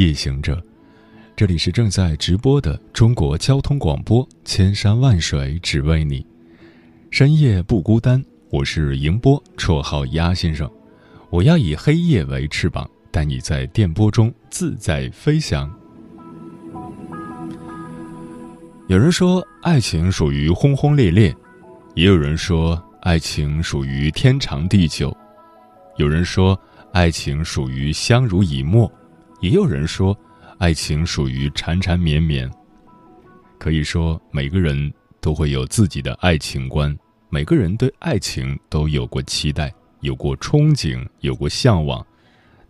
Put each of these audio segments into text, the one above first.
夜行者，这里是正在直播的中国交通广播，千山万水只为你，深夜不孤单。我是迎波，绰号鸭先生。我要以黑夜为翅膀，带你在电波中自在飞翔。有人说，爱情属于轰轰烈烈；也有人说，爱情属于天长地久；有人说。爱情属于相濡以沫，也有人说，爱情属于缠缠绵绵。可以说，每个人都会有自己的爱情观，每个人对爱情都有过期待，有过憧憬，有过向往。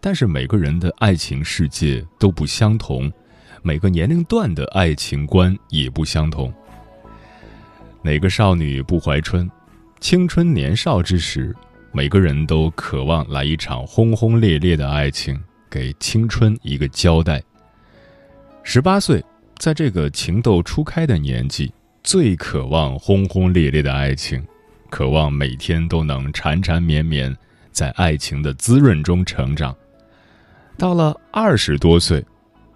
但是每个人的爱情世界都不相同，每个年龄段的爱情观也不相同。哪个少女不怀春？青春年少之时。每个人都渴望来一场轰轰烈烈的爱情，给青春一个交代。十八岁，在这个情窦初开的年纪，最渴望轰轰烈烈的爱情，渴望每天都能缠缠绵绵，在爱情的滋润中成长。到了二十多岁，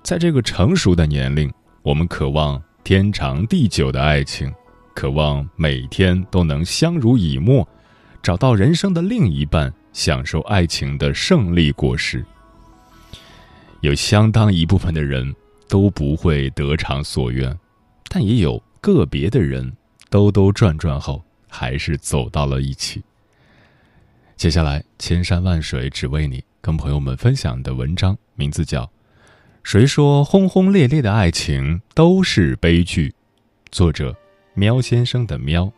在这个成熟的年龄，我们渴望天长地久的爱情，渴望每天都能相濡以沫。找到人生的另一半，享受爱情的胜利果实。有相当一部分的人都不会得偿所愿，但也有个别的人兜兜转转后还是走到了一起。接下来，千山万水只为你，跟朋友们分享的文章名字叫《谁说轰轰烈烈的爱情都是悲剧》，作者喵先生的喵。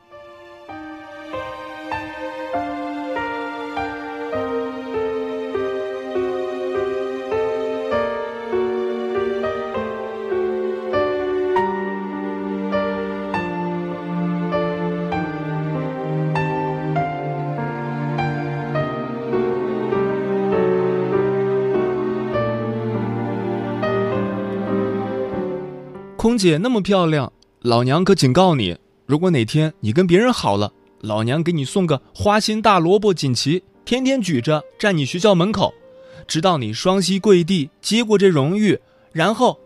空姐那么漂亮，老娘可警告你：如果哪天你跟别人好了，老娘给你送个花心大萝卜锦旗，天天举着站你学校门口，直到你双膝跪地接过这荣誉，然后，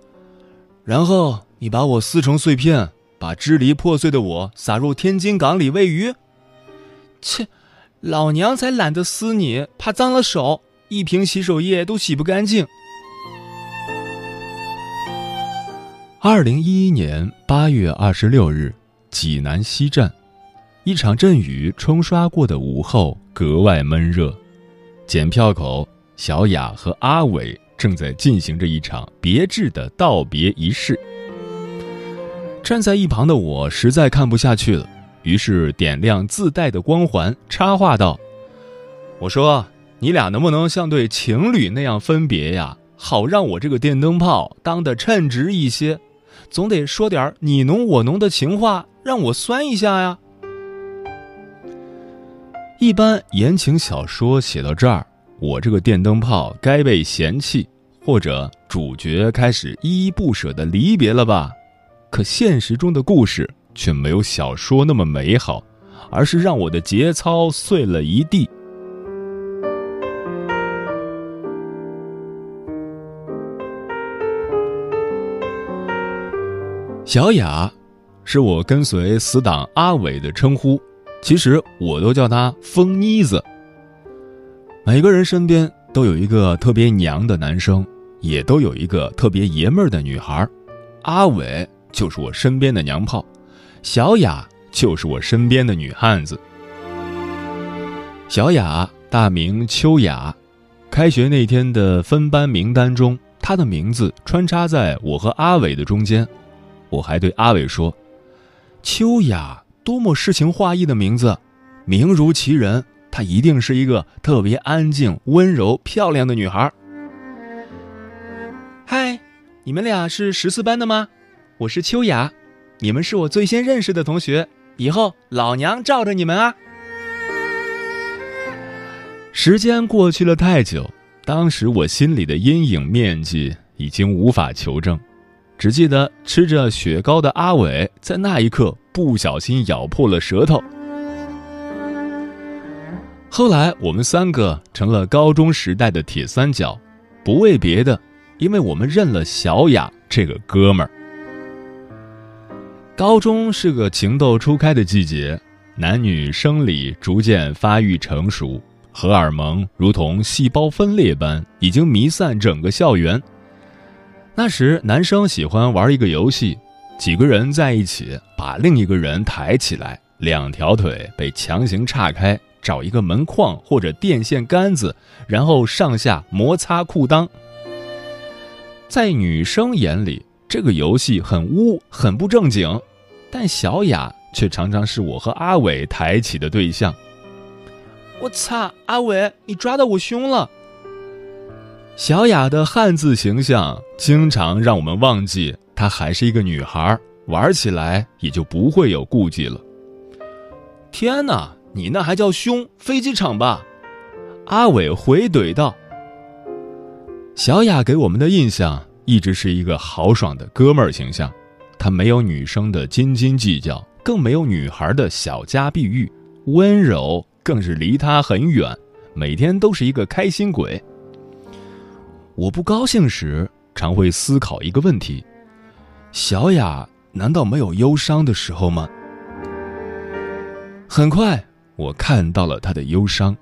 然后你把我撕成碎片，把支离破碎的我撒入天津港里喂鱼。切，老娘才懒得撕你，怕脏了手，一瓶洗手液都洗不干净。二零一一年八月二十六日，济南西站，一场阵雨冲刷过的午后格外闷热。检票口，小雅和阿伟正在进行着一场别致的道别仪式。站在一旁的我实在看不下去了，于是点亮自带的光环，插话道：“我说，你俩能不能像对情侣那样分别呀？好让我这个电灯泡当得称职一些。”总得说点你侬我侬的情话，让我酸一下呀。一般言情小说写到这儿，我这个电灯泡该被嫌弃，或者主角开始依依不舍的离别了吧？可现实中的故事却没有小说那么美好，而是让我的节操碎了一地。小雅，是我跟随死党阿伟的称呼，其实我都叫她疯妮子。每个人身边都有一个特别娘的男生，也都有一个特别爷们儿的女孩。阿伟就是我身边的娘炮，小雅就是我身边的女汉子。小雅大名秋雅，开学那天的分班名单中，她的名字穿插在我和阿伟的中间。我还对阿伟说：“秋雅，多么诗情画意的名字，名如其人，她一定是一个特别安静、温柔、漂亮的女孩。”嗨你们俩是十四班的吗？我是秋雅，你们是我最先认识的同学，以后老娘罩着你们啊！时间过去了太久，当时我心里的阴影面积已经无法求证，只记得吃着雪糕的阿伟在那一刻不小心咬破了舌头。后来我们三个成了高中时代的铁三角，不为别的，因为我们认了小雅这个哥们儿。高中是个情窦初开的季节，男女生理逐渐发育成熟，荷尔蒙如同细胞分裂般已经弥散整个校园。那时男生喜欢玩一个游戏，几个人在一起把另一个人抬起来，两条腿被强行岔开。找一个门框或者电线杆子，然后上下摩擦裤裆。在女生眼里，这个游戏很污、很不正经，但小雅却常常是我和阿伟抬起的对象。我擦，阿伟，你抓到我胸了！小雅的汉字形象经常让我们忘记她还是一个女孩，玩起来也就不会有顾忌了。天哪！你那还叫凶？飞机场吧？阿伟回怼道。小雅给我们的印象一直是一个豪爽的哥们儿形象，他没有女生的斤斤计较，更没有女孩的小家碧玉，温柔更是离他很远，每天都是一个开心鬼。我不高兴时，常会思考一个问题：小雅难道没有忧伤的时候吗？很快。我看到了她的忧伤，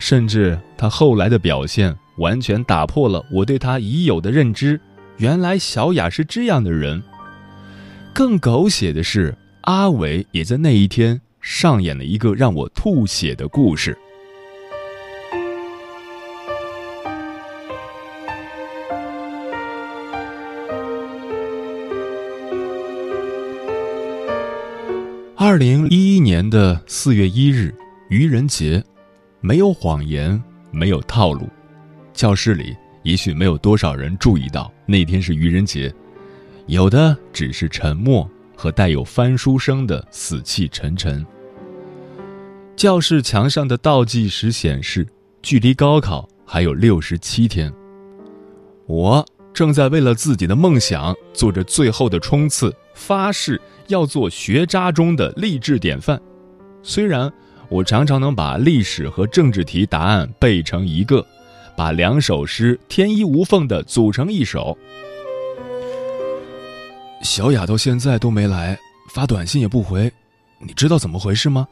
甚至她后来的表现完全打破了我对她已有的认知。原来小雅是这样的人。更狗血的是，阿伟也在那一天上演了一个让我吐血的故事。二零一一年的四月一日。愚人节，没有谎言，没有套路。教室里也许没有多少人注意到那天是愚人节，有的只是沉默和带有翻书声的死气沉沉。教室墙上的倒计时显示，距离高考还有六十七天。我正在为了自己的梦想做着最后的冲刺，发誓要做学渣中的励志典范。虽然。我常常能把历史和政治题答案背成一个，把两首诗天衣无缝的组成一首。小雅到现在都没来，发短信也不回，你知道怎么回事吗？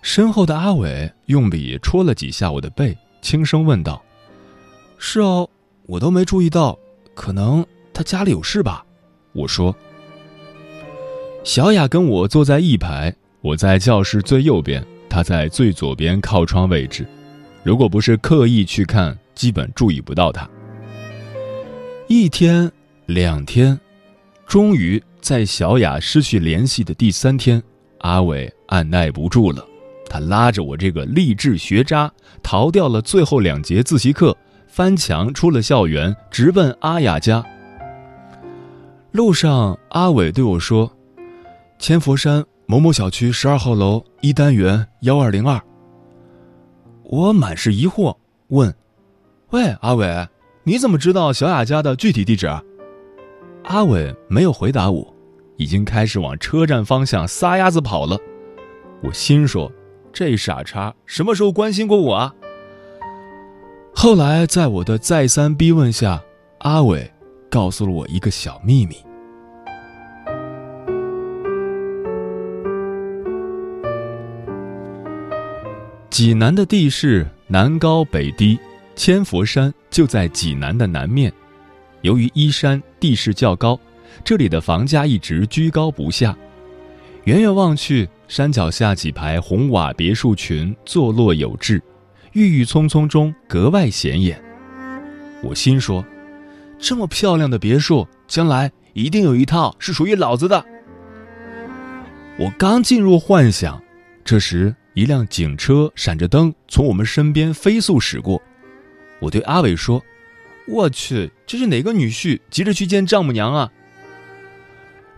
身后的阿伟用笔戳了几下我的背，轻声问道：“是哦，我都没注意到，可能他家里有事吧。”我说：“小雅跟我坐在一排。”我在教室最右边，她在最左边靠窗位置。如果不是刻意去看，基本注意不到她。一天，两天，终于在小雅失去联系的第三天，阿伟按耐不住了，他拉着我这个励志学渣逃掉了最后两节自习课，翻墙出了校园，直奔阿雅家。路上，阿伟对我说：“千佛山。”某某小区十二号楼一单元幺二零二。我满是疑惑，问：“喂，阿伟，你怎么知道小雅家的具体地址？”阿伟没有回答我，已经开始往车站方向撒丫子跑了。我心说：“这傻叉什么时候关心过我啊？”后来在我的再三逼问下，阿伟告诉了我一个小秘密。济南的地势南高北低，千佛山就在济南的南面。由于依山地势较高，这里的房价一直居高不下。远远望去，山脚下几排红瓦别墅群坐落有致，郁郁葱葱中格外显眼。我心说：这么漂亮的别墅，将来一定有一套是属于老子的。我刚进入幻想，这时。一辆警车闪着灯从我们身边飞速驶过，我对阿伟说：“我去，这是哪个女婿急着去见丈母娘啊？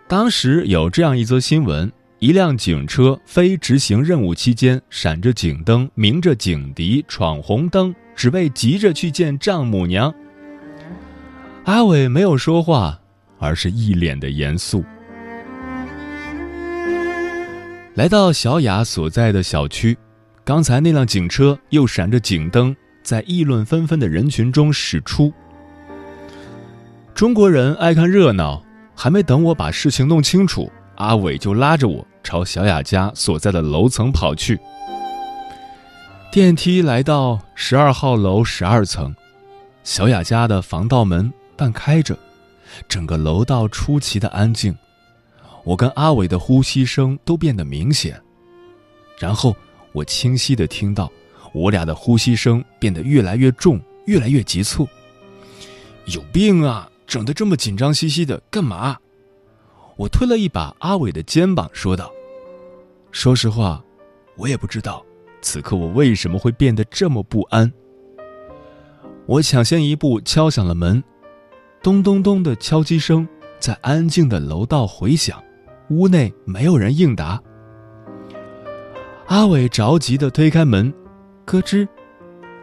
当时有这样一则新闻：一辆警车非执行任务期间闪着警灯、鸣着警笛闯红灯，只为急着去见丈母娘。阿伟没有说话，而是一脸的严肃。来到小雅所在的小区，刚才那辆警车又闪着警灯。在议论纷纷的人群中驶出。中国人爱看热闹，还没等我把事情弄清楚，阿伟就拉着我朝小雅家所在的楼层跑去。电梯来到十二号楼十二层，小雅家的防盗门半开着，整个楼道出奇的安静，我跟阿伟的呼吸声都变得明显，然后我清晰的听到。我俩的呼吸声变得越来越重，越来越急促。有病啊！整得这么紧张兮兮的，干嘛？我推了一把阿伟的肩膀，说道：“说实话，我也不知道，此刻我为什么会变得这么不安。”我抢先一步敲响了门，咚咚咚的敲击声在安静的楼道回响，屋内没有人应答。阿伟着急的推开门。咯吱，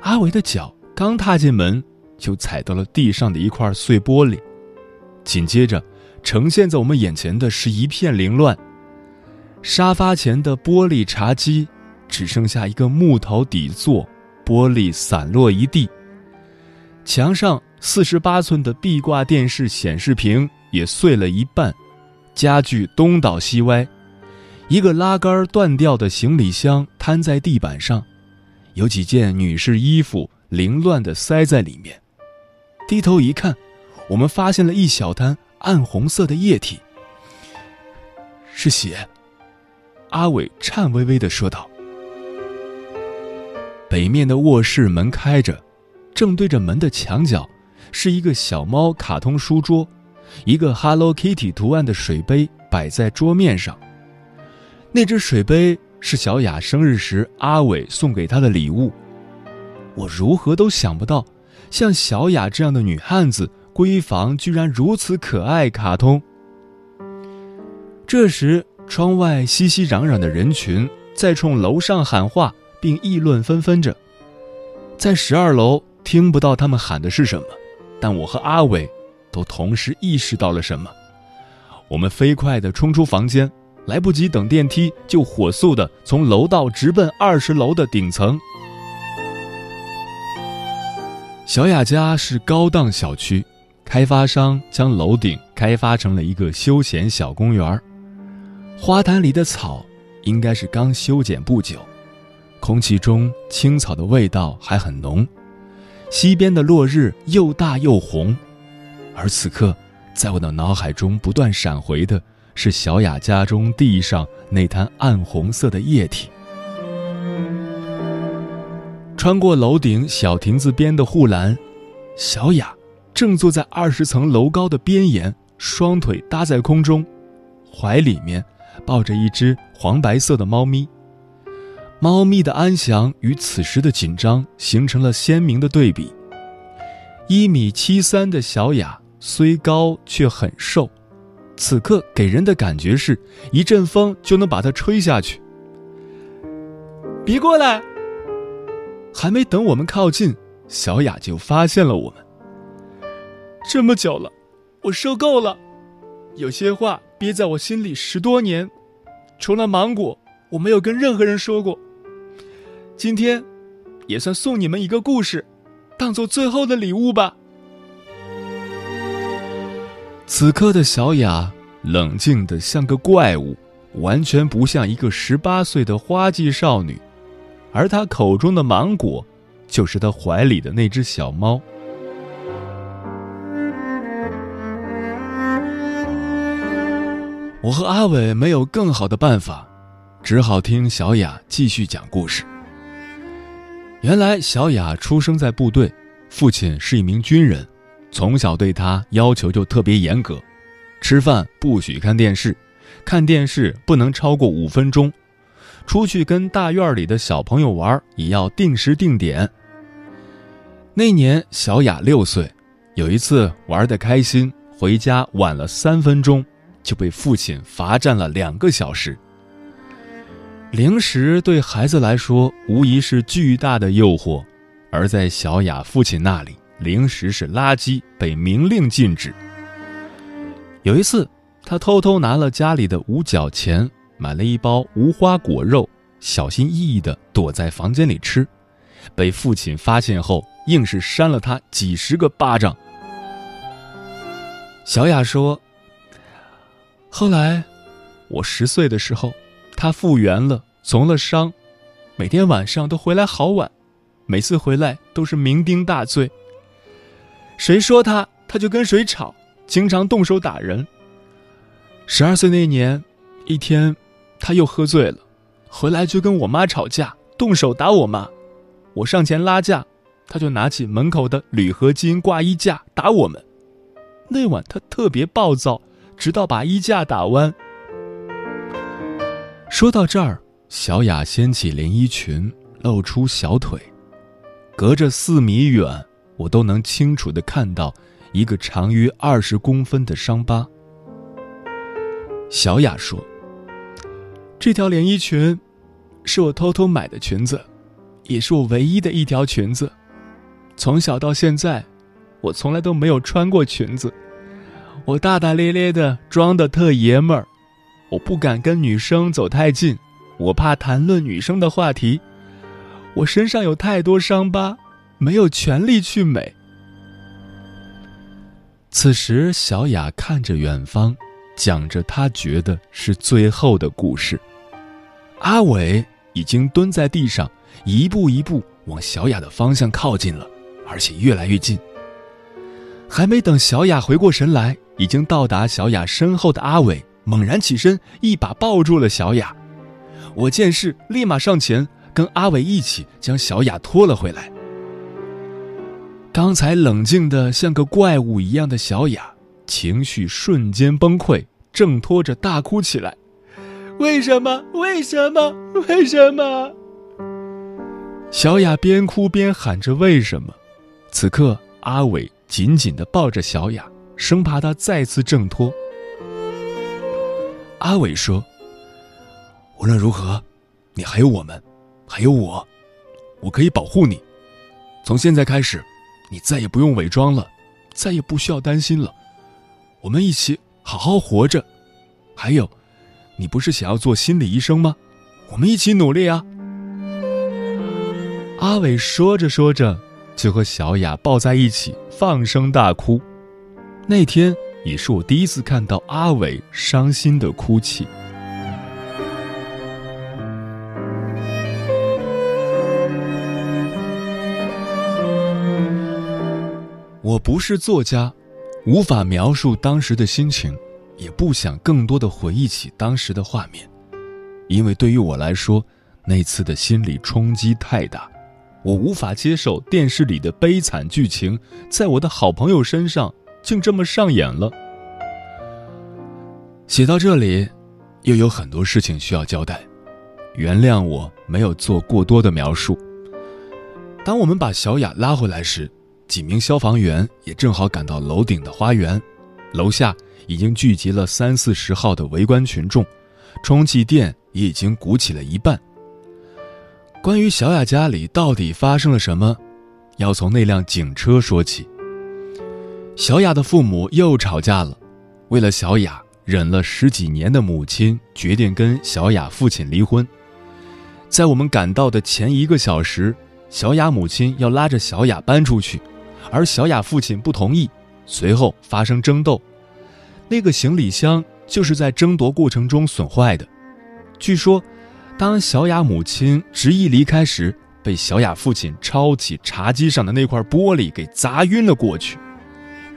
阿伟的脚刚踏进门，就踩到了地上的一块碎玻璃。紧接着，呈现在我们眼前的是一片凌乱。沙发前的玻璃茶几只剩下一个木头底座，玻璃散落一地。墙上四十八寸的壁挂电视显示屏也碎了一半，家具东倒西歪，一个拉杆断掉的行李箱摊在地板上。有几件女士衣服凌乱地塞在里面，低头一看，我们发现了一小滩暗红色的液体，是血。阿伟颤巍巍地说道。北面的卧室门开着，正对着门的墙角，是一个小猫卡通书桌，一个 Hello Kitty 图案的水杯摆在桌面上，那只水杯。是小雅生日时阿伟送给她的礼物，我如何都想不到，像小雅这样的女汉子，闺房居然如此可爱。卡通。这时，窗外熙熙攘攘的人群在冲楼上喊话，并议论纷纷着。在十二楼听不到他们喊的是什么，但我和阿伟都同时意识到了什么。我们飞快地冲出房间。来不及等电梯，就火速的从楼道直奔二十楼的顶层。小雅家是高档小区，开发商将楼顶开发成了一个休闲小公园花坛里的草应该是刚修剪不久，空气中青草的味道还很浓。西边的落日又大又红，而此刻，在我的脑海中不断闪回的。是小雅家中地上那滩暗红色的液体。穿过楼顶小亭子边的护栏，小雅正坐在二十层楼高的边沿，双腿搭在空中，怀里面抱着一只黄白色的猫咪。猫咪的安详与此时的紧张形成了鲜明的对比。一米七三的小雅虽高却很瘦。此刻给人的感觉是，一阵风就能把它吹下去。别过来！还没等我们靠近，小雅就发现了我们。这么久了，我受够了，有些话憋在我心里十多年，除了芒果，我没有跟任何人说过。今天，也算送你们一个故事，当做最后的礼物吧。此刻的小雅冷静的像个怪物，完全不像一个十八岁的花季少女，而她口中的芒果，就是她怀里的那只小猫。我和阿伟没有更好的办法，只好听小雅继续讲故事。原来小雅出生在部队，父亲是一名军人。从小对他要求就特别严格，吃饭不许看电视，看电视不能超过五分钟，出去跟大院里的小朋友玩也要定时定点。那年小雅六岁，有一次玩的开心，回家晚了三分钟，就被父亲罚站了两个小时。零食对孩子来说无疑是巨大的诱惑，而在小雅父亲那里，零食是垃圾，被明令禁止。有一次，他偷偷拿了家里的五角钱，买了一包无花果肉，小心翼翼地躲在房间里吃，被父亲发现后，硬是扇了他几十个巴掌。小雅说：“后来，我十岁的时候。”他复原了，从了伤，每天晚上都回来好晚，每次回来都是酩酊大醉。谁说他，他就跟谁吵，经常动手打人。十二岁那年，一天，他又喝醉了，回来就跟我妈吵架，动手打我妈。我上前拉架，他就拿起门口的铝合金挂衣架打我们。那晚他特别暴躁，直到把衣架打弯。说到这儿，小雅掀起连衣裙，露出小腿，隔着四米远，我都能清楚的看到一个长约二十公分的伤疤。小雅说：“这条连衣裙，是我偷偷买的裙子，也是我唯一的一条裙子。从小到现在，我从来都没有穿过裙子，我大大咧咧的，装的特爷们儿。”我不敢跟女生走太近，我怕谈论女生的话题。我身上有太多伤疤，没有权利去美。此时，小雅看着远方，讲着她觉得是最后的故事。阿伟已经蹲在地上，一步一步往小雅的方向靠近了，而且越来越近。还没等小雅回过神来，已经到达小雅身后的阿伟。猛然起身，一把抱住了小雅。我见势，立马上前，跟阿伟一起将小雅拖了回来。刚才冷静的像个怪物一样的小雅，情绪瞬间崩溃，挣脱着大哭起来：“为什么？为什么？为什么？”小雅边哭边喊着“为什么”。此刻，阿伟紧紧的抱着小雅，生怕她再次挣脱。阿伟说：“无论如何，你还有我们，还有我，我可以保护你。从现在开始，你再也不用伪装了，再也不需要担心了。我们一起好好活着。还有，你不是想要做心理医生吗？我们一起努力啊！”阿伟说着说着，就和小雅抱在一起，放声大哭。那天。也是我第一次看到阿伟伤心的哭泣。我不是作家，无法描述当时的心情，也不想更多的回忆起当时的画面，因为对于我来说，那次的心理冲击太大，我无法接受电视里的悲惨剧情在我的好朋友身上。竟这么上演了。写到这里，又有很多事情需要交代，原谅我没有做过多的描述。当我们把小雅拉回来时，几名消防员也正好赶到楼顶的花园，楼下已经聚集了三四十号的围观群众，充气垫也已经鼓起了一半。关于小雅家里到底发生了什么，要从那辆警车说起。小雅的父母又吵架了，为了小雅忍了十几年的母亲决定跟小雅父亲离婚。在我们赶到的前一个小时，小雅母亲要拉着小雅搬出去，而小雅父亲不同意，随后发生争斗。那个行李箱就是在争夺过程中损坏的。据说，当小雅母亲执意离开时，被小雅父亲抄起茶几上的那块玻璃给砸晕了过去。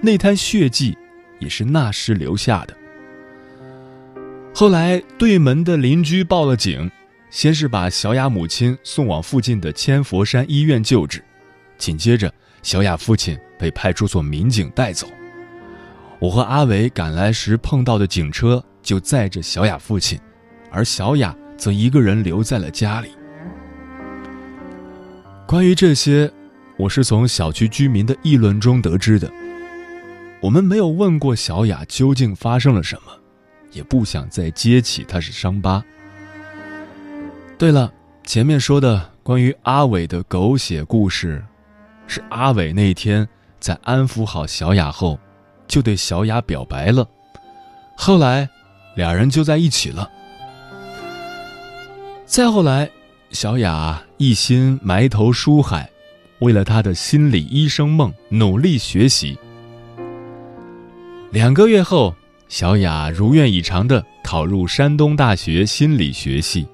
那滩血迹，也是那时留下的。后来对门的邻居报了警，先是把小雅母亲送往附近的千佛山医院救治，紧接着小雅父亲被派出所民警带走。我和阿伟赶来时碰到的警车就载着小雅父亲，而小雅则一个人留在了家里。关于这些，我是从小区居民的议论中得知的。我们没有问过小雅究竟发生了什么，也不想再揭起她是伤疤。对了，前面说的关于阿伟的狗血故事，是阿伟那天在安抚好小雅后，就对小雅表白了，后来，俩人就在一起了。再后来，小雅一心埋头书海，为了她的心理医生梦努力学习。两个月后，小雅如愿以偿的考入山东大学心理学系，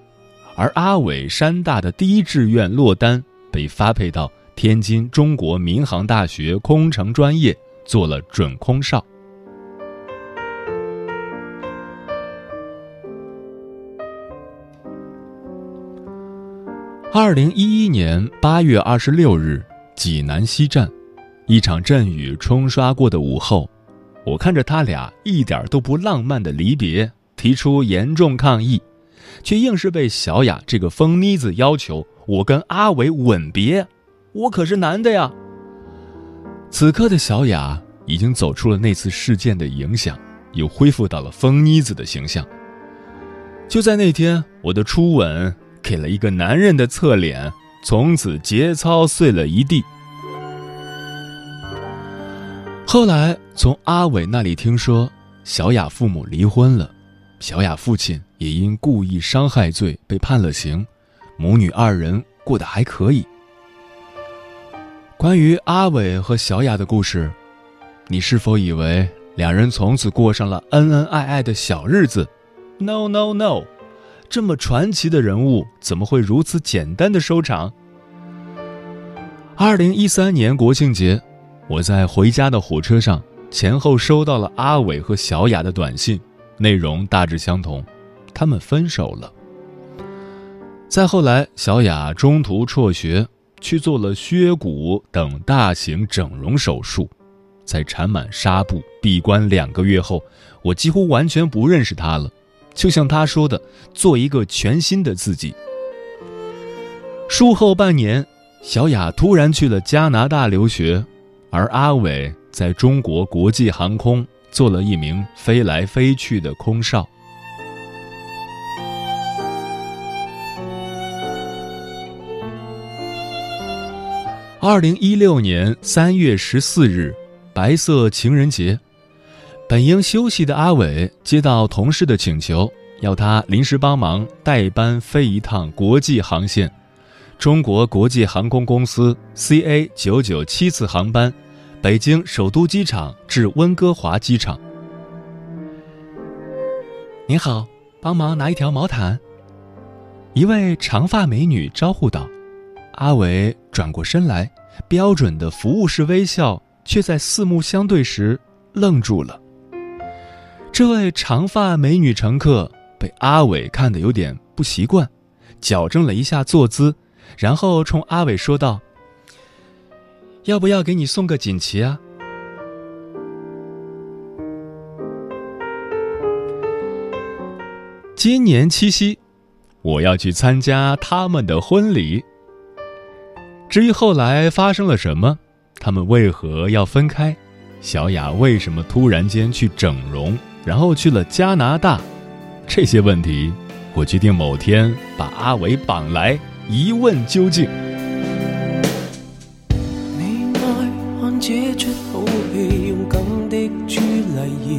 而阿伟山大的第一志愿落单，被发配到天津中国民航大学空乘专业做了准空少。二零一一年八月二十六日，济南西站，一场阵雨冲刷过的午后。我看着他俩一点都不浪漫的离别，提出严重抗议，却硬是被小雅这个疯妮子要求我跟阿伟吻别。我可是男的呀！此刻的小雅已经走出了那次事件的影响，又恢复到了疯妮子的形象。就在那天，我的初吻给了一个男人的侧脸，从此节操碎了一地。后来从阿伟那里听说，小雅父母离婚了，小雅父亲也因故意伤害罪被判了刑，母女二人过得还可以。关于阿伟和小雅的故事，你是否以为两人从此过上了恩恩爱爱的小日子？No No No，这么传奇的人物怎么会如此简单的收场？二零一三年国庆节。我在回家的火车上，前后收到了阿伟和小雅的短信，内容大致相同，他们分手了。再后来，小雅中途辍学，去做了削骨等大型整容手术，在缠满纱布闭关两个月后，我几乎完全不认识他了，就像他说的，做一个全新的自己。术后半年，小雅突然去了加拿大留学。而阿伟在中国国际航空做了一名飞来飞去的空少。二零一六年三月十四日，白色情人节，本应休息的阿伟接到同事的请求，要他临时帮忙代班飞一趟国际航线，中国国际航空公司 CA 九九七次航班。北京首都机场至温哥华机场。您好，帮忙拿一条毛毯。一位长发美女招呼道。阿伟转过身来，标准的服务式微笑，却在四目相对时愣住了。这位长发美女乘客被阿伟看得有点不习惯，矫正了一下坐姿，然后冲阿伟说道。要不要给你送个锦旗啊？今年七夕，我要去参加他们的婚礼。至于后来发生了什么，他们为何要分开，小雅为什么突然间去整容，然后去了加拿大，这些问题，我决定某天把阿伟绑来一问究竟。你爱看这出好戏，勇敢的朱丽叶，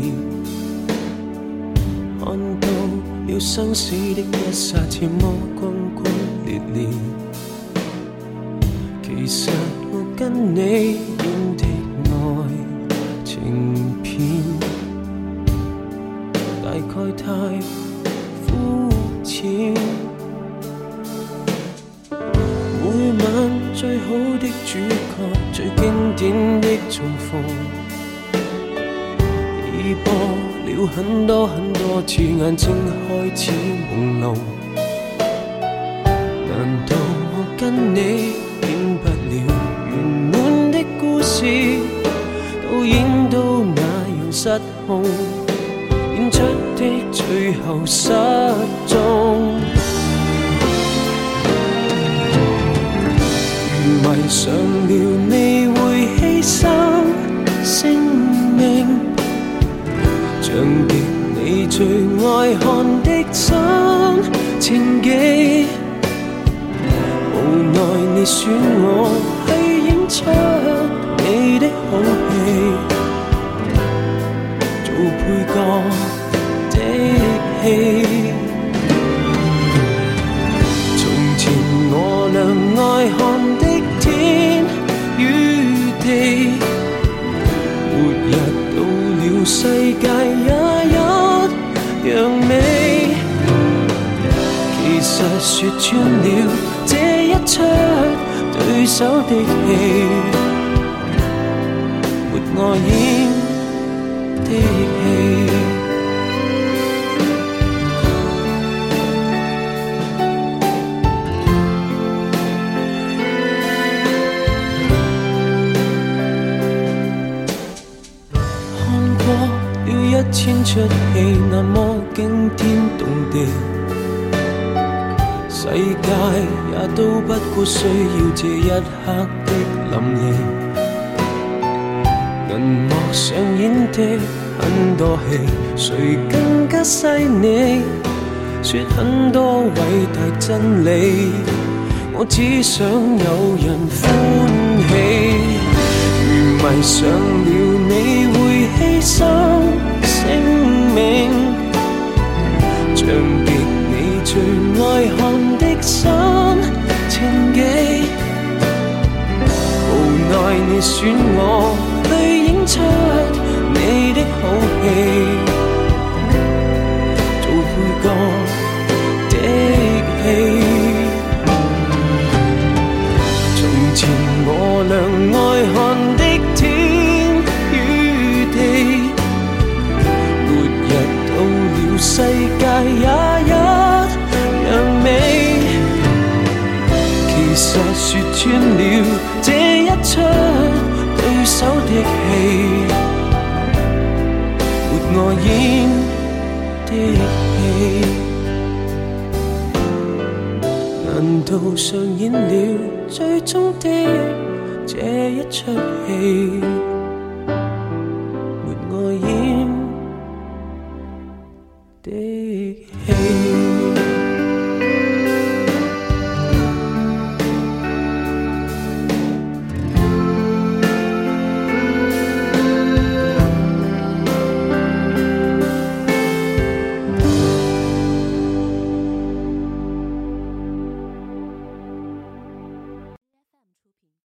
看到了生死的一刹，似魔轟轟烈烈。其实我跟你演的爱情片，大概太肤浅。每晚最好的主角，最经典的重逢，已播了很多很多次，眼睛开始朦胧。难道我跟你失控，演出的最后失踪。如迷上了，你会牺牲生命，像极你最爱看的生情记。无奈你选我去演出你的好。配角的戏。从前我俩爱看的天与地，末日到了，世界也一样美。其实说穿了，这一出对手的戏，没我演出戏，那么惊天动地。世界也都不过需要这一刻的淋漓。银幕上演的很多戏，谁更加细腻？说很多伟大真理，我只想有人欢喜。如迷上了你会牺牲像极你最爱看的心情记。无奈你选我去演出你的好戏，世界也一樣美。其實說穿了，這一出對手的戲，沒我演的戲。难道上演了最终的这一出戏？